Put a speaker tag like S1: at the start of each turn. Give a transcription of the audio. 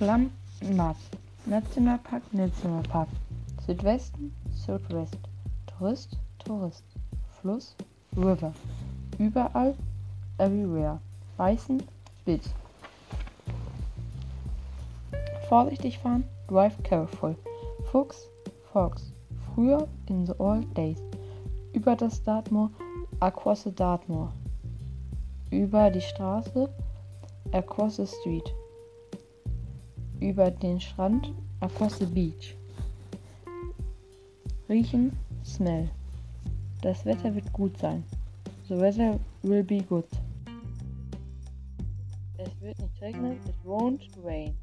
S1: Nass. Nationalpark, Nationalpark. Südwesten, Südwest. Tourist, Tourist. Fluss, River. Überall, everywhere. Beißen, bit. Vorsichtig fahren, drive careful. Fuchs, Fox. Früher, in the old days. Über das Dartmoor, across the Dartmoor. Über die Straße, across the street. Über den Strand, across the beach. Riechen, smell. Das Wetter wird gut sein. The weather will be good. Es wird nicht regnen, it won't rain.